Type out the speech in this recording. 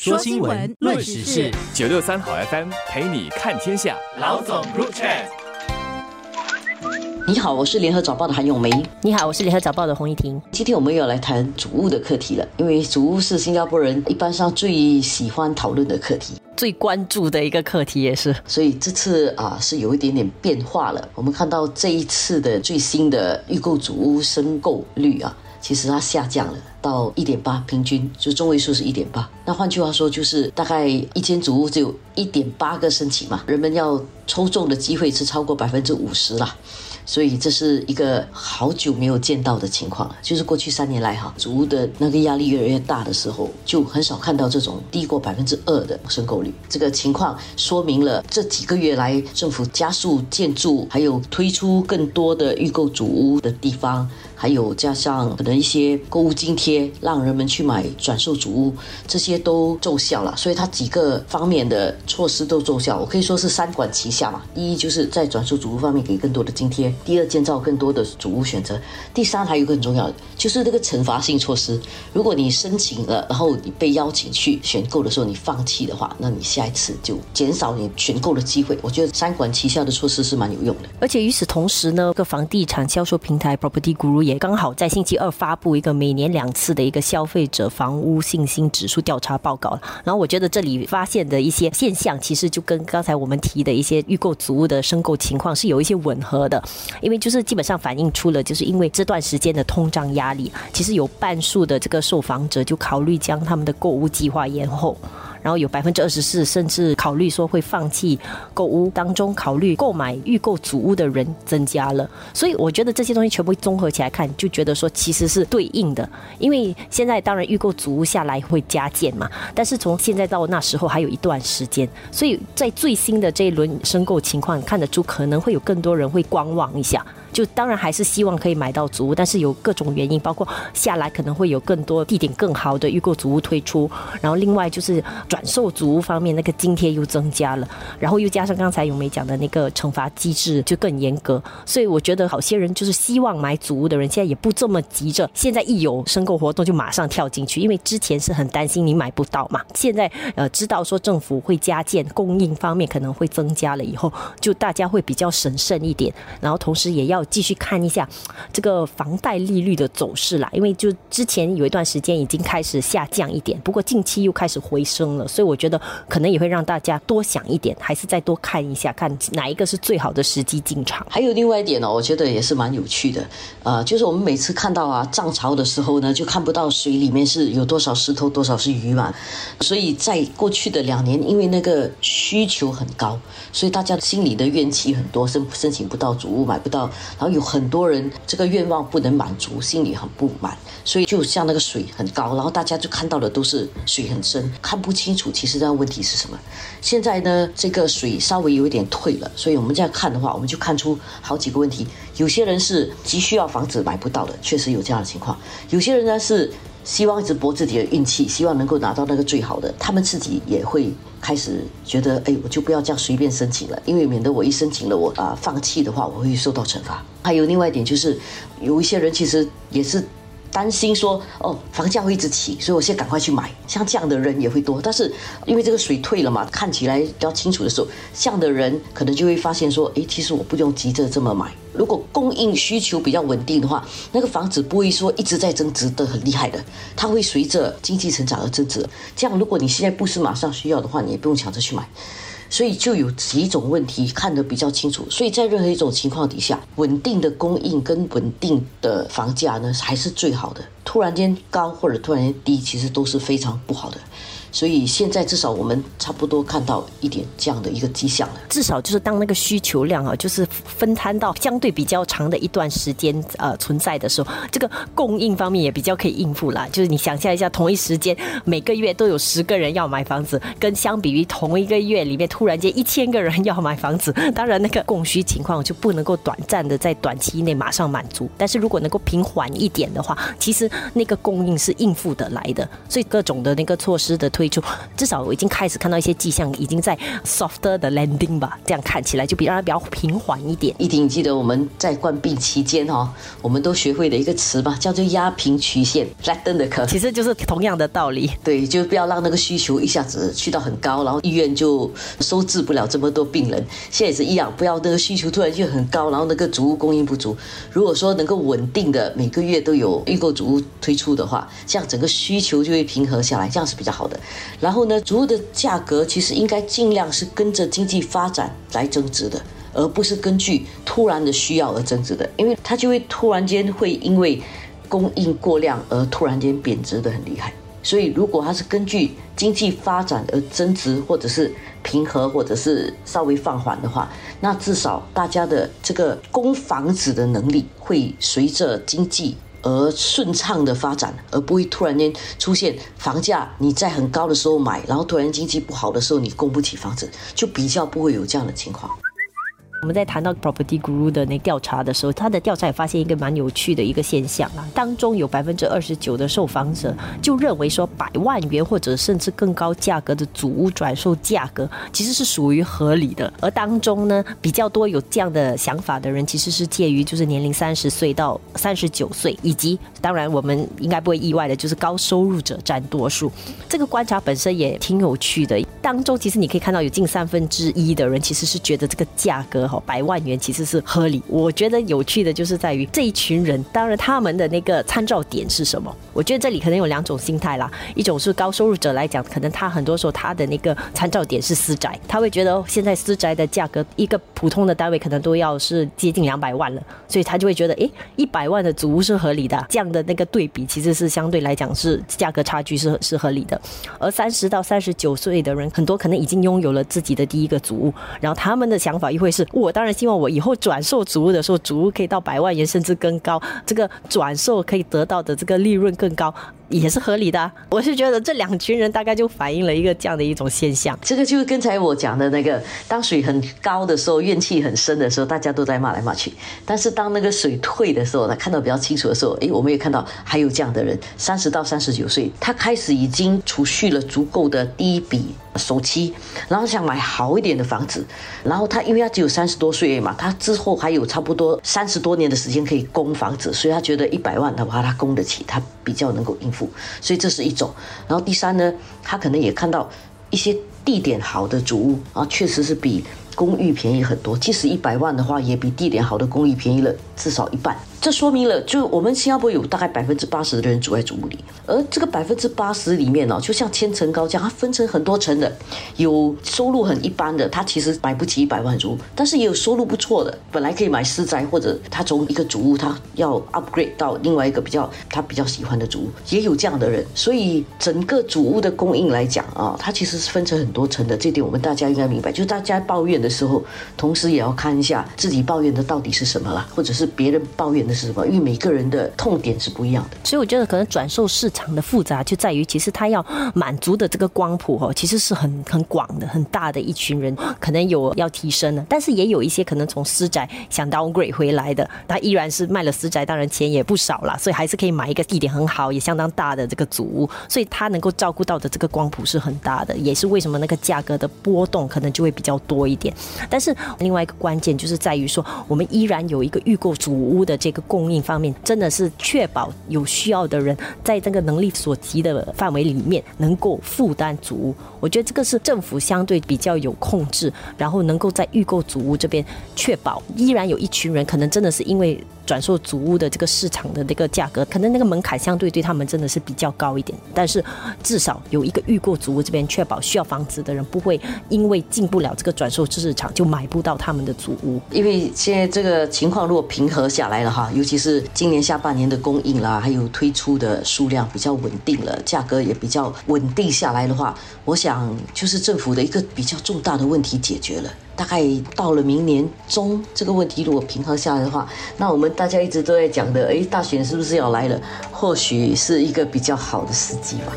说新闻，论时事，九六三好 FM 陪你看天下。老总入场。你好，我是联合早报的韩咏梅。你好，我是联合早报的洪一婷。今天我们要来谈主屋的课题了，因为主屋是新加坡人一般上最喜欢讨论的课题，最关注的一个课题也是。所以这次啊是有一点点变化了。我们看到这一次的最新的预购主屋申购率啊。其实它下降了到一点八，平均就中位数是一点八。那换句话说，就是大概一间主屋只有一点八个申请嘛，人们要抽中的机会是超过百分之五十啦。所以这是一个好久没有见到的情况了，就是过去三年来哈，主屋的那个压力越来越大的时候，就很少看到这种低过百分之二的申购率。这个情况说明了这几个月来政府加速建筑，还有推出更多的预购主屋的地方，还有加上可能一些购物津贴，让人们去买转售主屋，这些都奏效了。所以它几个方面的措施都奏效，我可以说是三管齐下嘛。第一就是在转售主屋方面给更多的津贴。第二，建造更多的主屋选择；第三，还有一个很重要的，就是这个惩罚性措施。如果你申请了，然后你被邀请去选购的时候，你放弃的话，那你下一次就减少你选购的机会。我觉得三管齐下的措施是蛮有用的。而且与此同时呢，个房地产销售平台 Property Guru 也刚好在星期二发布一个每年两次的一个消费者房屋信心指数调查报告。然后我觉得这里发现的一些现象，其实就跟刚才我们提的一些预购足屋的申购情况是有一些吻合的，因为就是基本上反映出了，就是因为这段时间的通胀压力，其实有半数的这个受访者就考虑将他们的购物计划延后。然后有百分之二十四，甚至考虑说会放弃购物，当中考虑购买预购主屋的人增加了。所以我觉得这些东西全部综合起来看，就觉得说其实是对应的。因为现在当然预购主屋下来会加建嘛，但是从现在到那时候还有一段时间，所以在最新的这一轮申购情况看得出，可能会有更多人会观望一下。就当然还是希望可以买到祖屋，但是有各种原因，包括下来可能会有更多地点更好的预购祖屋推出，然后另外就是转售祖屋方面那个津贴又增加了，然后又加上刚才永梅讲的那个惩罚机制就更严格，所以我觉得好些人就是希望买祖屋的人现在也不这么急着，现在一有申购活动就马上跳进去，因为之前是很担心你买不到嘛，现在呃知道说政府会加建供应方面可能会增加了以后，就大家会比较审慎一点，然后同时也要。继续看一下这个房贷利率的走势啦，因为就之前有一段时间已经开始下降一点，不过近期又开始回升了，所以我觉得可能也会让大家多想一点，还是再多看一下，看哪一个是最好的时机进场。还有另外一点呢，我觉得也是蛮有趣的，呃，就是我们每次看到啊涨潮的时候呢，就看不到水里面是有多少石头，多少是鱼嘛，所以在过去的两年，因为那个需求很高，所以大家心里的怨气很多，申申请不到主屋，买不到。然后有很多人这个愿望不能满足，心里很不满，所以就像那个水很高，然后大家就看到的都是水很深，看不清楚其实这个问题是什么。现在呢，这个水稍微有一点退了，所以我们这样看的话，我们就看出好几个问题。有些人是急需要房子买不到的，确实有这样的情况；有些人呢是。希望一直搏自己的运气，希望能够拿到那个最好的。他们自己也会开始觉得，哎，我就不要这样随便申请了，因为免得我一申请了，我啊放弃的话，我会受到惩罚。还有另外一点就是，有一些人其实也是。担心说哦，房价会一直起，所以我现在赶快去买。像这样的人也会多，但是因为这个水退了嘛，看起来比较清楚的时候，这样的人可能就会发现说，诶，其实我不用急着这么买。如果供应需求比较稳定的话，那个房子不会说一直在增值的很厉害的，它会随着经济成长而增值。这样，如果你现在不是马上需要的话，你也不用抢着去买。所以就有几种问题看得比较清楚，所以在任何一种情况底下，稳定的供应跟稳定的房价呢，还是最好的。突然间高或者突然间低，其实都是非常不好的。所以现在至少我们差不多看到一点这样的一个迹象了。至少就是当那个需求量啊，就是分摊到相对比较长的一段时间呃存在的时候，这个供应方面也比较可以应付啦。就是你想象一下，同一时间每个月都有十个人要买房子，跟相比于同一个月里面突然间一千个人要买房子，当然那个供需情况就不能够短暂的在短期内马上满足。但是如果能够平缓一点的话，其实那个供应是应付得来的。所以各种的那个措施的推。出，至少我已经开始看到一些迹象，已经在 softer 的 landing 吧，这样看起来就比让它比较平缓一点。一定记得我们在冠病期间哈，我们都学会了一个词吧，叫做压平曲线 flatten the curve。其实就是同样的道理。对，就不要让那个需求一下子去到很高，然后医院就收治不了这么多病人。现在也是一样，不要那个需求突然就很高，然后那个足物供应不足。如果说能够稳定的每个月都有预购足物推出的话，这样整个需求就会平和下来，这样是比较好的。然后呢，主物的价格其实应该尽量是跟着经济发展来增值的，而不是根据突然的需要而增值的，因为它就会突然间会因为供应过量而突然间贬值的很厉害。所以，如果它是根据经济发展而增值，或者是平和，或者是稍微放缓的话，那至少大家的这个供房子的能力会随着经济而顺畅的发展，而不会突然间出现房价你在很高的时候买，然后突然经济不好的时候你供不起房子，就比较不会有这样的情况。我们在谈到 Property Guru 的那调查的时候，他的调查也发现一个蛮有趣的一个现象啊，当中有百分之二十九的受访者就认为说，百万元或者甚至更高价格的祖屋转售价格其实是属于合理的，而当中呢，比较多有这样的想法的人，其实是介于就是年龄三十岁到三十九岁，以及当然我们应该不会意外的，就是高收入者占多数。这个观察本身也挺有趣的，当中其实你可以看到有近三分之一的人其实是觉得这个价格。百万元其实是合理。我觉得有趣的就是在于这一群人，当然他们的那个参照点是什么？我觉得这里可能有两种心态啦。一种是高收入者来讲，可能他很多时候他的那个参照点是私宅，他会觉得现在私宅的价格，一个普通的单位可能都要是接近两百万了，所以他就会觉得，哎，一百万的租屋是合理的。这样的那个对比其实是相对来讲是价格差距是是合理的。而三十到三十九岁的人，很多可能已经拥有了自己的第一个租屋，然后他们的想法又会是。我当然希望我以后转售主屋的时候，主屋可以到百万元甚至更高，这个转售可以得到的这个利润更高。也是合理的，我是觉得这两群人大概就反映了一个这样的一种现象。这个就是刚才我讲的那个，当水很高的时候，怨气很深的时候，大家都在骂来骂去；但是当那个水退的时候，他看到比较清楚的时候，诶，我们也看到还有这样的人，三十到三十九岁，他开始已经储蓄了足够的第一笔首期，然后想买好一点的房子，然后他因为他只有三十多岁嘛，他之后还有差不多三十多年的时间可以供房子，所以他觉得一百万的话他供得起，他比较能够应付。所以这是一种，然后第三呢，他可能也看到一些地点好的主屋啊，确实是比公寓便宜很多。即使一百万的话，也比地点好的公寓便宜了至少一半。这说明了，就我们新加坡有大概百分之八十的人住在主屋里，而这个百分之八十里面呢，就像千层糕这样，它分成很多层的。有收入很一般的，他其实买不起一百万主，但是也有收入不错的，本来可以买私宅，或者他从一个主屋他要 upgrade 到另外一个比较他比较喜欢的主屋，也有这样的人。所以整个主屋的供应来讲啊，它其实是分成很多层的，这点我们大家应该明白。就是大家抱怨的时候，同时也要看一下自己抱怨的到底是什么了，或者是别人抱怨。是什么？因为每个人的痛点是不一样的，所以我觉得可能转售市场的复杂就在于，其实它要 满足的这个光谱哦，其实是很很广的、很大的一群人，可能有要提升的，但是也有一些可能从私宅想 downgrade 回来的，他依然是卖了私宅，当然钱也不少了，所以还是可以买一个地点很好、也相当大的这个祖屋，所以他能够照顾到的这个光谱是很大的，也是为什么那个价格的波动可能就会比较多一点。但是另外一个关键就是在于说，我们依然有一个预购祖屋的这个。供应方面真的是确保有需要的人在这个能力所及的范围里面能够负担足屋，我觉得这个是政府相对比较有控制，然后能够在预购足屋这边确保依然有一群人可能真的是因为。转售祖屋的这个市场的那个价格，可能那个门槛相对对他们真的是比较高一点，但是至少有一个预购祖屋这边确保需要房子的人不会因为进不了这个转售市场就买不到他们的祖屋。因为现在这个情况如果平和下来了哈，尤其是今年下半年的供应啦，还有推出的数量比较稳定了，价格也比较稳定下来的话，我想就是政府的一个比较重大的问题解决了。大概到了明年中，这个问题如果平衡下来的话，那我们大家一直都在讲的，哎，大选是不是要来了？或许是一个比较好的时机吧。